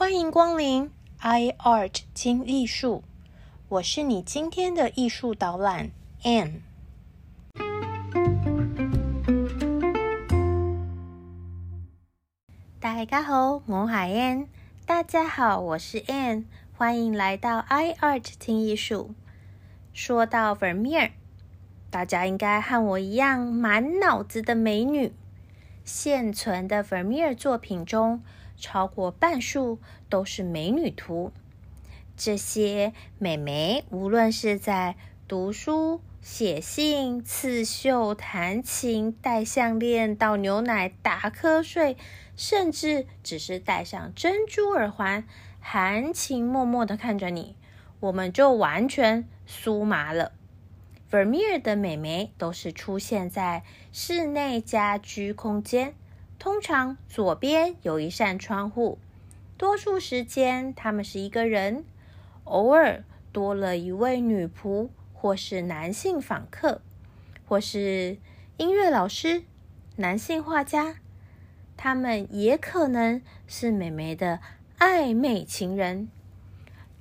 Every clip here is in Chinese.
欢迎光临 iArt 精艺术，我是你今天的艺术导览 Anne。大家好，我係 Anne。大家好，我是 Anne。欢迎来到 iArt 精艺术。说到 Vermeer，大家应该和我一样满脑子的美女。现存的 Vermeer 作品中，超过半数都是美女图。这些美眉，无论是在读书、写信、刺绣、弹琴、戴项链、倒牛奶、打瞌睡，甚至只是戴上珍珠耳环，含情脉脉的看着你，我们就完全酥麻了。Vermeer 的美眉都是出现在室内家居空间。通常左边有一扇窗户，多数时间他们是一个人，偶尔多了一位女仆，或是男性访客，或是音乐老师、男性画家，他们也可能是美眉的暧昧情人。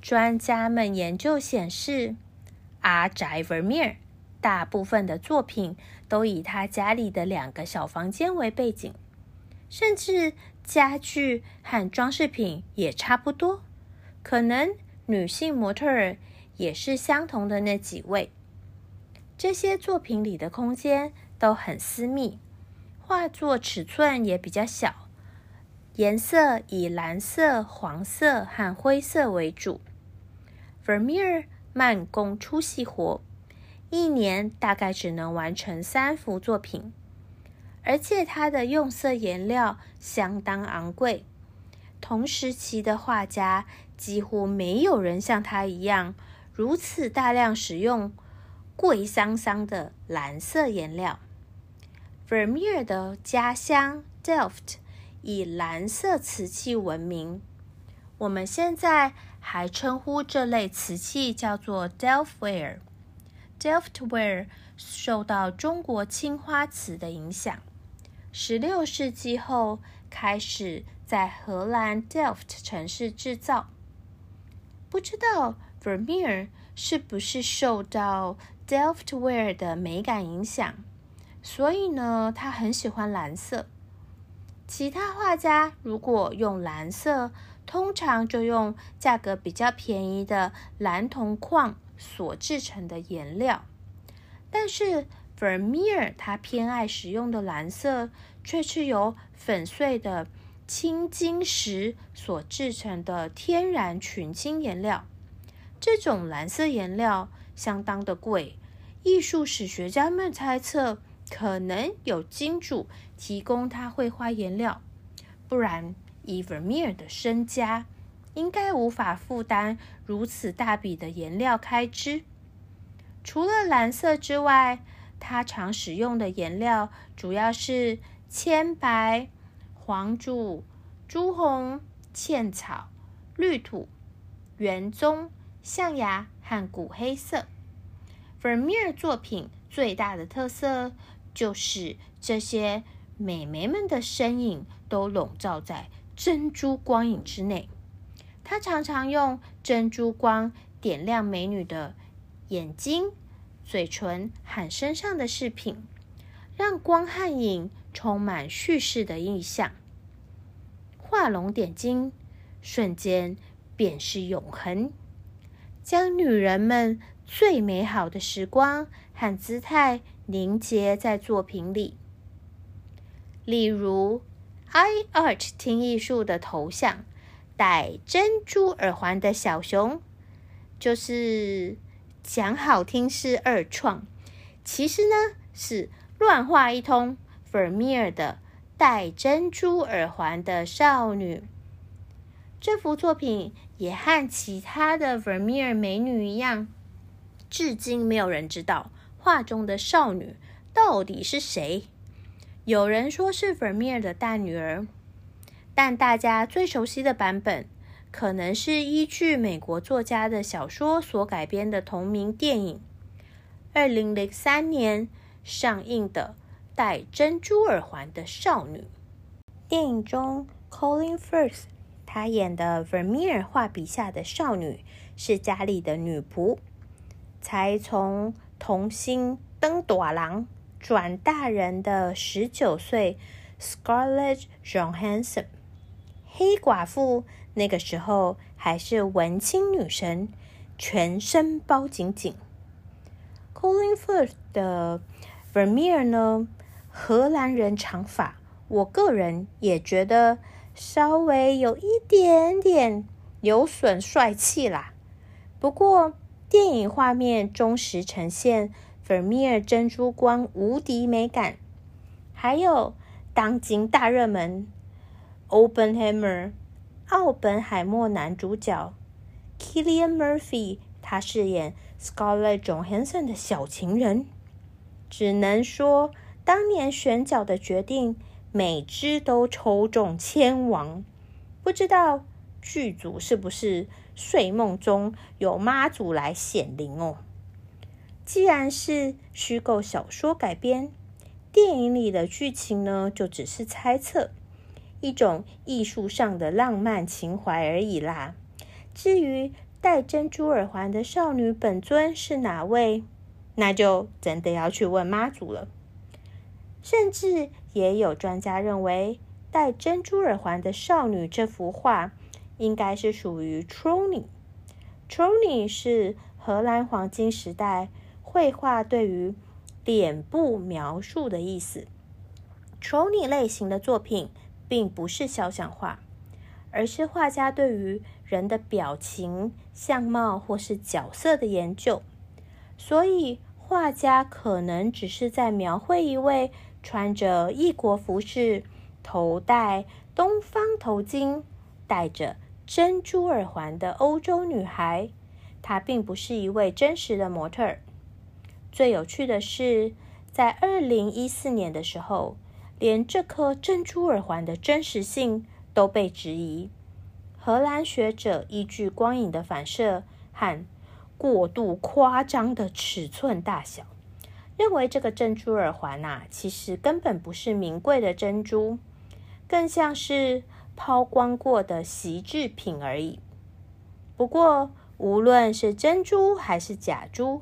专家们研究显示，阿宅 Vermeer 大部分的作品都以他家里的两个小房间为背景。甚至家具和装饰品也差不多，可能女性模特儿也是相同的那几位。这些作品里的空间都很私密，画作尺寸也比较小，颜色以蓝色、黄色和灰色为主。Vermeer 慢工出细活，一年大概只能完成三幅作品。而且它的用色颜料相当昂贵，同时期的画家几乎没有人像他一样如此大量使用贵桑桑的蓝色颜料。Vermeer 的家乡 Delft 以蓝色瓷器闻名，我们现在还称呼这类瓷器叫做 Delftware。Delftware 受到中国青花瓷的影响。十六世纪后，开始在荷兰 Delft 城市制造。不知道 Vermeer 是不是受到 Delftware 的美感影响，所以呢，他很喜欢蓝色。其他画家如果用蓝色，通常就用价格比较便宜的蓝铜矿所制成的颜料，但是。Vermeer 他偏爱使用的蓝色，却是由粉碎的青金石所制成的天然群青颜料。这种蓝色颜料相当的贵，艺术史学家们猜测，可能有金主提供他绘画颜料，不然以 Vermeer 的身家，应该无法负担如此大笔的颜料开支。除了蓝色之外，他常使用的颜料主要是铅白、黄朱、朱红、茜草、绿土、圆棕、象牙和古黑色。Vermeer 作品最大的特色就是这些美眉们的身影都笼罩在珍珠光影之内。他常常用珍珠光点亮美女的眼睛。嘴唇和身上的饰品，让光和影充满叙事的意象。画龙点睛，瞬间便是永恒，将女人们最美好的时光和姿态凝结在作品里。例如，iArt 听艺术的头像戴珍珠耳环的小熊，就是。讲好听是二创，其实呢是乱画一通。Vermeer 的戴珍珠耳环的少女，这幅作品也和其他的 Vermeer 美女一样，至今没有人知道画中的少女到底是谁。有人说是 Vermeer 的大女儿，但大家最熟悉的版本。可能是依据美国作家的小说所改编的同名电影，二零零三年上映的《戴珍珠耳环的少女》。电影中，Colin Firth 她演的 Vermeer 画笔下的少女是家里的女仆，才从童星登短郎转大人的十九岁 Scarlett Johansson。黑寡妇那个时候还是文青女神，全身包紧紧。Colin Firth 的 Vermeer 呢，荷兰人长发，我个人也觉得稍微有一点点有损帅气啦。不过电影画面忠实呈现 Vermeer 珍珠光无敌美感，还有当今大热门。Open Hammer 奥本海默男主角 Killian Murphy，他饰演 Scarlett Johansson 的小情人。只能说，当年选角的决定，每支都抽中千王。不知道剧组是不是睡梦中有妈祖来显灵哦？既然是虚构小说改编，电影里的剧情呢，就只是猜测。一种艺术上的浪漫情怀而已啦。至于戴珍珠耳环的少女本尊是哪位，那就真的要去问妈祖了。甚至也有专家认为，戴珍珠耳环的少女这幅画应该是属于 Troni，Troni 是荷兰黄金时代绘画对于脸部描述的意思。，Troni 类型的作品。并不是肖像画，而是画家对于人的表情、相貌或是角色的研究。所以，画家可能只是在描绘一位穿着异国服饰、头戴东方头巾、戴着珍珠耳环的欧洲女孩。她并不是一位真实的模特。最有趣的是，在二零一四年的时候。连这颗珍珠耳环的真实性都被质疑。荷兰学者依据光影的反射和过度夸张的尺寸大小，认为这个珍珠耳环呐，其实根本不是名贵的珍珠，更像是抛光过的锡制品而已。不过，无论是珍珠还是假珠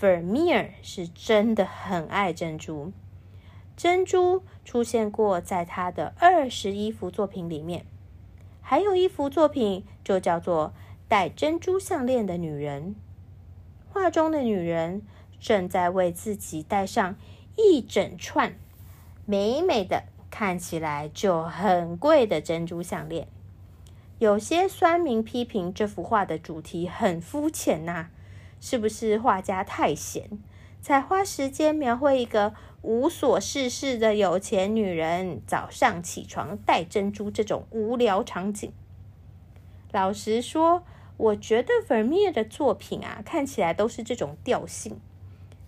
，Vermeer 是真的很爱珍珠。珍珠出现过在他的二十一幅作品里面，还有一幅作品就叫做《戴珍珠项链的女人》。画中的女人正在为自己戴上一整串美美的、看起来就很贵的珍珠项链。有些酸民批评这幅画的主题很肤浅呐，是不是画家太闲，才花时间描绘一个？无所事事的有钱女人早上起床戴珍珠这种无聊场景，老实说，我觉得 Vermeer 的作品啊，看起来都是这种调性。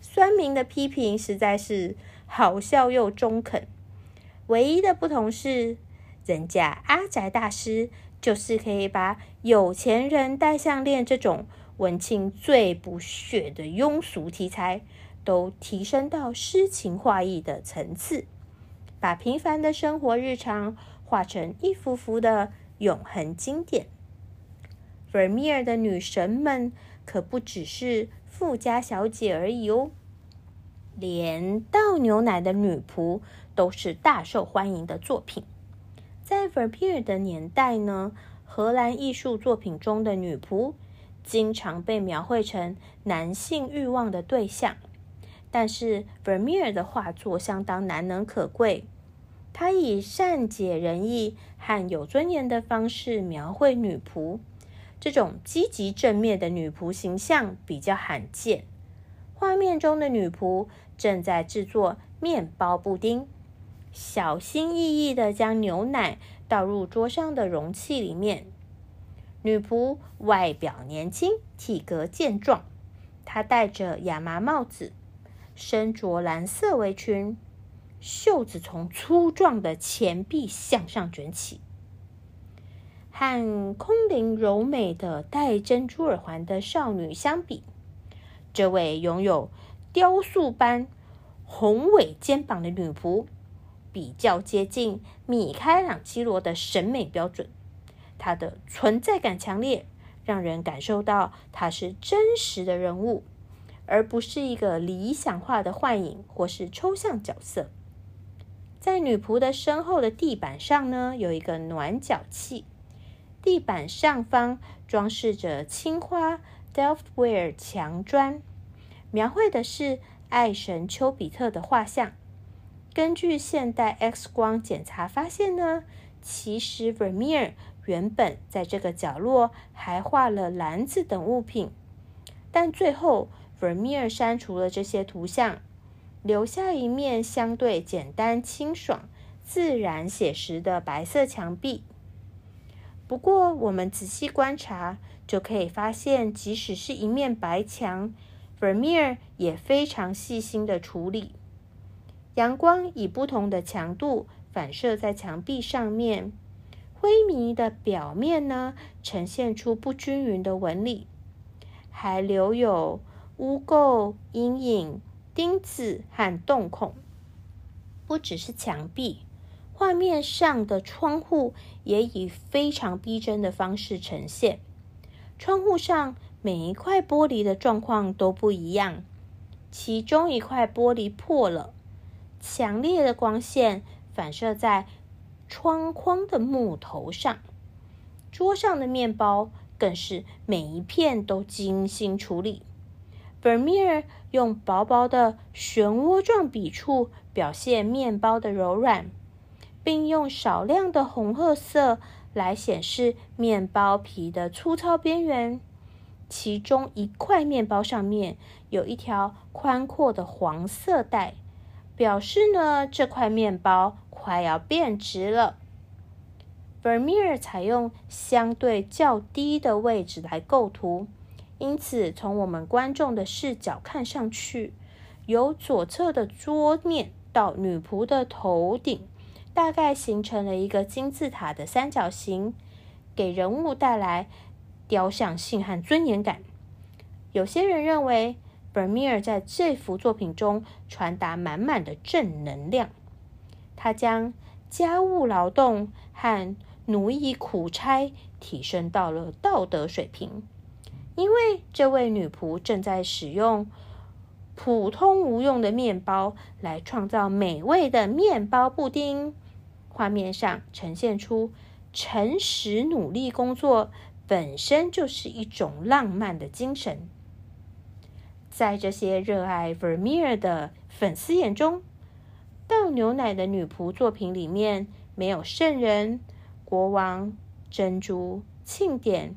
酸民的批评实在是好笑又中肯。唯一的不同是，人家阿宅大师就是可以把有钱人戴项链这种文青最不屑的庸俗题材。都提升到诗情画意的层次，把平凡的生活日常画成一幅幅的永恒经典。Vermeer 的女神们可不只是富家小姐而已哦，连倒牛奶的女仆都是大受欢迎的作品。在 Vermeer 的年代呢，荷兰艺术作品中的女仆经常被描绘成男性欲望的对象。但是 Vermeer 的画作相当难能可贵，他以善解人意和有尊严的方式描绘女仆，这种积极正面的女仆形象比较罕见。画面中的女仆正在制作面包布丁，小心翼翼的将牛奶倒入桌上的容器里面。女仆外表年轻，体格健壮，她戴着亚麻帽子。身着蓝色围裙，袖子从粗壮的前臂向上卷起。和空灵柔美的戴珍珠耳环的少女相比，这位拥有雕塑般宏伟肩膀的女仆，比较接近米开朗基罗的审美标准。她的存在感强烈，让人感受到她是真实的人物，而不是一个理想化的幻影或是抽象角色。在女仆的身后的地板上呢，有一个暖脚器，地板上方装饰着青花 Delftware 墙砖，描绘的是爱神丘比特的画像。根据现代 X 光检查发现呢，其实 Vermeer 原本在这个角落还画了篮子等物品，但最后 Vermeer 删除了这些图像，留下一面相对简单、清爽、自然写实的白色墙壁。不过，我们仔细观察就可以发现，即使是一面白墙，Vermeer 也非常细心的处理。阳光以不同的强度反射在墙壁上面，灰迷的表面呢，呈现出不均匀的纹理，还留有污垢、阴影、钉子和洞孔。不只是墙壁，画面上的窗户也以非常逼真的方式呈现。窗户上每一块玻璃的状况都不一样，其中一块玻璃破了。强烈的光线反射在窗框的木头上，桌上的面包更是每一片都精心处理。Vermeer 用薄薄的漩涡状笔触表现面包的柔软，并用少量的红褐色来显示面包皮的粗糙边缘。其中一块面包上面有一条宽阔的黄色带。表示呢，这块面包快要变直了。Vermeer 采用相对较低的位置来构图，因此从我们观众的视角看上去，由左侧的桌面到女仆的头顶，大概形成了一个金字塔的三角形，给人物带来雕像性和尊严感。有些人认为。Vermeer 在这幅作品中传达满满的正能量。他将家务劳动和奴役苦差提升到了道德水平，因为这位女仆正在使用普通无用的面包来创造美味的面包布丁。画面上呈现出诚实努力工作本身就是一种浪漫的精神。在这些热爱 Vermeer 的粉丝眼中，倒牛奶的女仆作品里面没有圣人、国王、珍珠、庆典，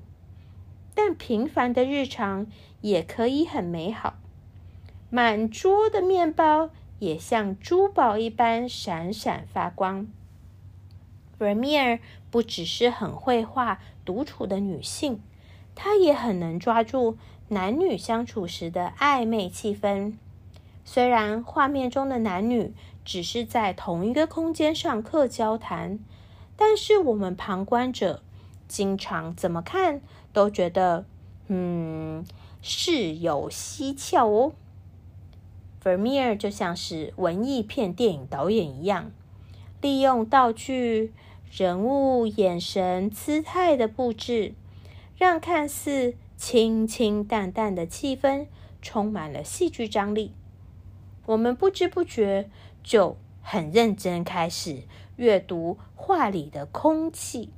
但平凡的日常也可以很美好。满桌的面包也像珠宝一般闪闪发光。Vermeer 不只是很会画独处的女性，她也很能抓住。男女相处时的暧昧气氛，虽然画面中的男女只是在同一个空间上课交谈，但是我们旁观者经常怎么看都觉得，嗯，事有蹊跷哦。Vermeer 就像是文艺片电影导演一样，利用道具、人物眼神、姿态的布置，让看似。清清淡淡的气氛充满了戏剧张力，我们不知不觉就很认真开始阅读画里的空气，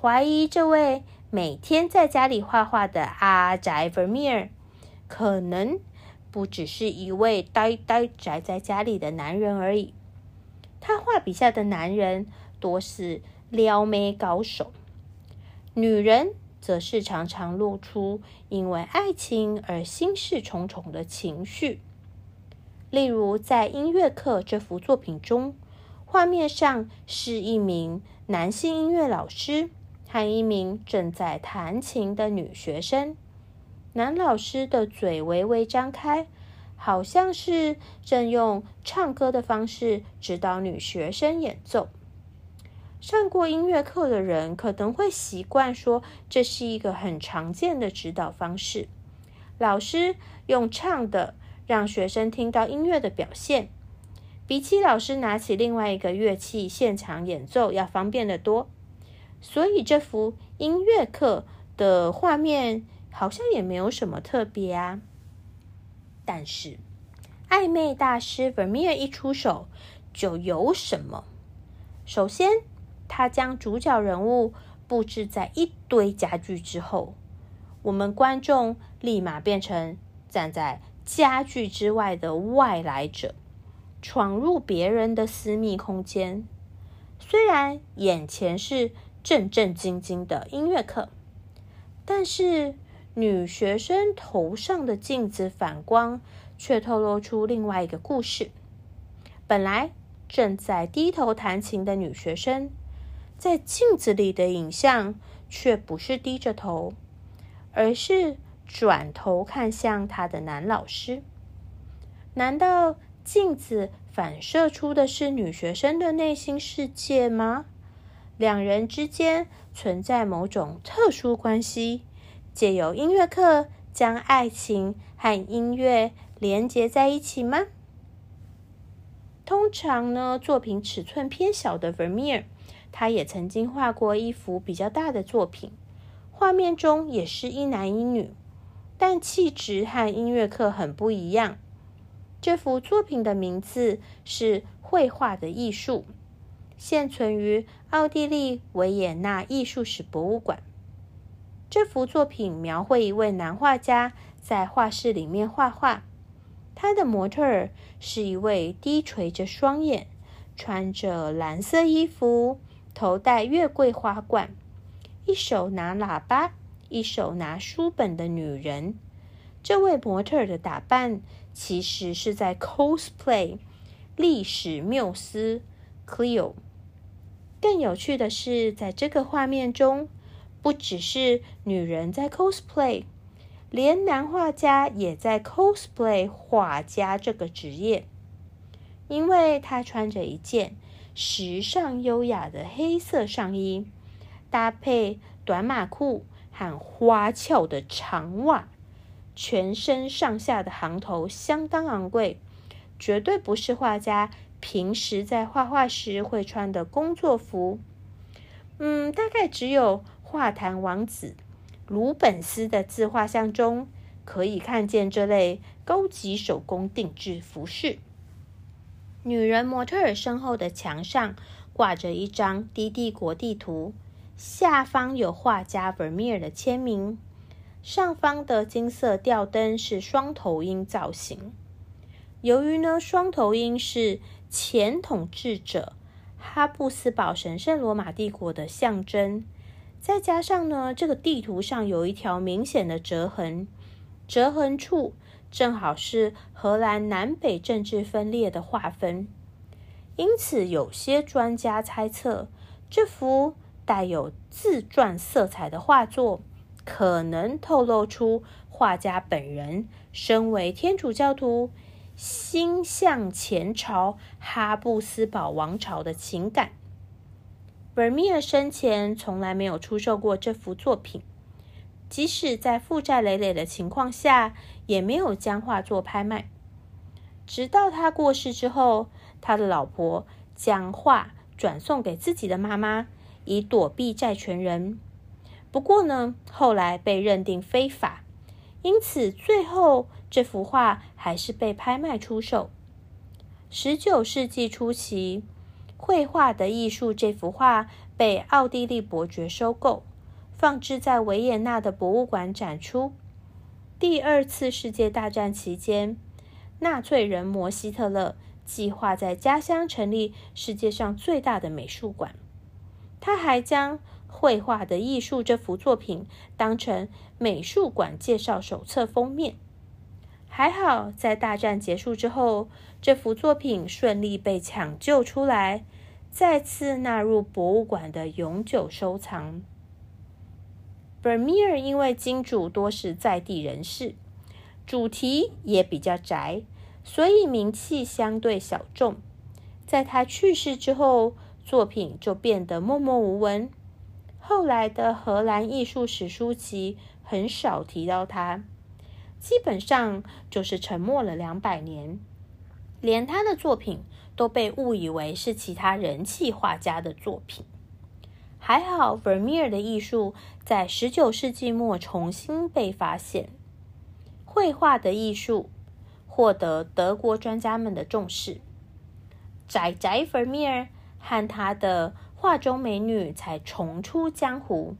怀疑这位每天在家里画画的阿宅 Vermeer 可能不只是一位呆呆宅在家里的男人而已。他画笔下的男人多是撩妹高手，女人。则是常常露出因为爱情而心事重重的情绪。例如，在音乐课这幅作品中，画面上是一名男性音乐老师和一名正在弹琴的女学生。男老师的嘴微微张开，好像是正用唱歌的方式指导女学生演奏。上过音乐课的人可能会习惯说，这是一个很常见的指导方式。老师用唱的让学生听到音乐的表现，比起老师拿起另外一个乐器现场演奏要方便得多。所以这幅音乐课的画面好像也没有什么特别啊。但是暧昧大师 Vermeer 一出手就有什么。首先，他将主角人物布置在一堆家具之后，我们观众立马变成站在家具之外的外来者，闯入别人的私密空间。虽然眼前是正正经经的音乐课，但是女学生头上的镜子反光，却透露出另外一个故事。本来正在低头弹琴的女学生。在镜子里的影像却不是低着头，而是转头看向他的男老师。难道镜子反射出的是女学生的内心世界吗？两人之间存在某种特殊关系，借由音乐课将爱情和音乐连接在一起吗？通常呢，作品尺寸偏小的 Vermeer。他也曾经画过一幅比较大的作品，画面中也是一男一女，但气质和音乐课很不一样。这幅作品的名字是《绘画的艺术》，现存于奥地利维也纳艺术史博物馆。这幅作品描绘一位男画家在画室里面画画，他的模特儿是一位低垂着双眼、穿着蓝色衣服。头戴月桂花冠，一手拿喇叭，一手拿书本的女人。这位模特的打扮其实是在 cosplay 历史缪斯 Cleo。更有趣的是，在这个画面中，不只是女人在 cosplay，连男画家也在 cosplay 画家这个职业，因为他穿着一件。时尚优雅的黑色上衣，搭配短马裤和花俏的长袜，全身上下的行头相当昂贵，绝对不是画家平时在画画时会穿的工作服。嗯，大概只有画坛王子鲁本斯的自画像中可以看见这类高级手工定制服饰。女人模特儿身后的墙上挂着一张低地国地图，下方有画家 Vermeer 的签名。上方的金色吊灯是双头鹰造型。由于呢，双头鹰是前统治者哈布斯堡神圣罗马帝国的象征，再加上呢，这个地图上有一条明显的折痕，折痕处。正好是荷兰南北政治分裂的划分，因此有些专家猜测，这幅带有自传色彩的画作可能透露出画家本人身为天主教徒，心向前朝哈布斯堡王朝的情感。本米尔生前从来没有出售过这幅作品。即使在负债累累的情况下，也没有将画作拍卖。直到他过世之后，他的老婆将画转送给自己的妈妈，以躲避债权人。不过呢，后来被认定非法，因此最后这幅画还是被拍卖出售。十九世纪初期，《绘画的艺术》这幅画被奥地利伯爵收购。放置在维也纳的博物馆展出。第二次世界大战期间，纳粹人摩希特勒计划在家乡成立世界上最大的美术馆。他还将《绘画的艺术》这幅作品当成美术馆介绍手册封面。还好，在大战结束之后，这幅作品顺利被抢救出来，再次纳入博物馆的永久收藏。Vermeer 因为金主多是在地人士，主题也比较窄，所以名气相对小众。在他去世之后，作品就变得默默无闻。后来的荷兰艺术史书籍很少提到他，基本上就是沉默了两百年，连他的作品都被误以为是其他人气画家的作品。还好，Vermeer 的艺术在十九世纪末重新被发现，绘画的艺术获得德国专家们的重视。宅宅 Vermeer 和他的画中美女才重出江湖。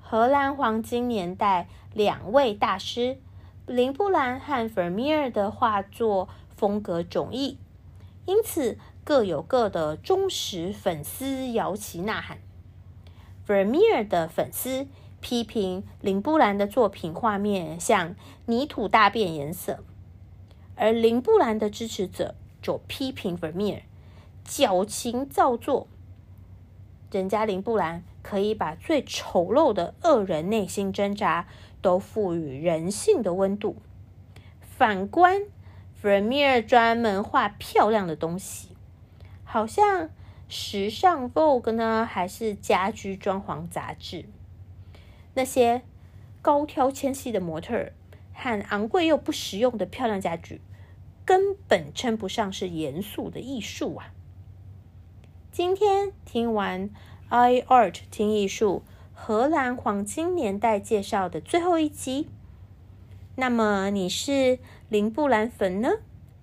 荷兰黄金年代两位大师林布兰和 Vermeer 的画作风格迥异，因此。各有各的忠实粉丝摇旗呐喊。Vermeer 的粉丝批评林布兰的作品画面像泥土大变颜色，而林布兰的支持者就批评 Vermeer 矫情造作。人家林布兰可以把最丑陋的恶人内心挣扎都赋予人性的温度，反观 Vermeer 专门画漂亮的东西。好像时尚 Vogue 呢，还是家居装潢杂志？那些高挑纤细的模特和昂贵又不实用的漂亮家具，根本称不上是严肃的艺术啊！今天听完 I Art 听艺术荷兰黄金年代介绍的最后一集，那么你是林布兰粉呢，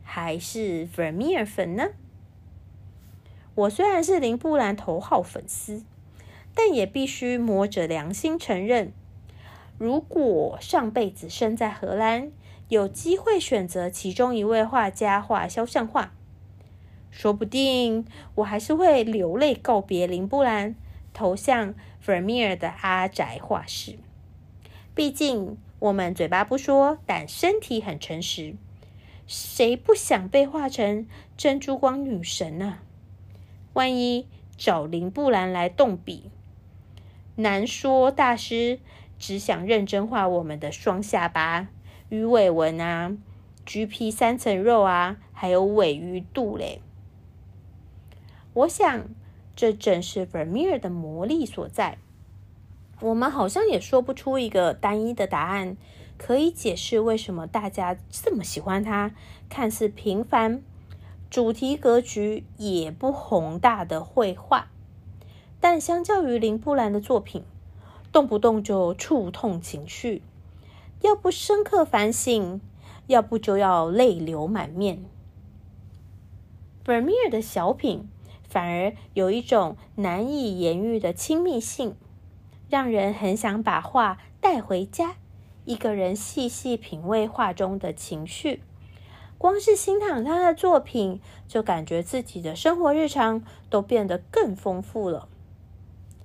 还是 Vermeer 粉呢？我虽然是林布兰头号粉丝，但也必须摸着良心承认，如果上辈子生在荷兰，有机会选择其中一位画家画肖像画，说不定我还是会流泪告别林布兰，投向 Vermeer 的阿宅画室。毕竟我们嘴巴不说，但身体很诚实，谁不想被画成珍珠光女神呢？万一找林布兰来动笔，难说大师只想认真画我们的双下巴、鱼尾纹啊、橘皮三层肉啊，还有尾鱼肚嘞。我想，这正是 Vermeer 的魔力所在。我们好像也说不出一个单一的答案，可以解释为什么大家这么喜欢他，看似平凡。主题格局也不宏大的绘画，但相较于林布兰的作品，动不动就触痛情绪，要不深刻反省，要不就要泪流满面。Vermeer 的小品反而有一种难以言喻的亲密性，让人很想把画带回家，一个人细细品味画中的情绪。光是欣赏他的作品，就感觉自己的生活日常都变得更丰富了。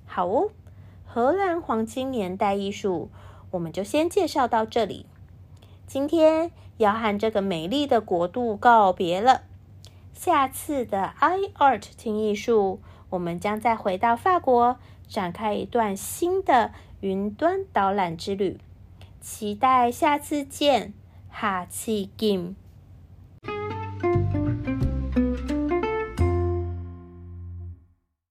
好哦，荷兰黄金年代艺术，我们就先介绍到这里。今天要和这个美丽的国度告别了。下次的 I Art 听艺术，我们将再回到法国，展开一段新的云端导览之旅。期待下次见，哈气 game。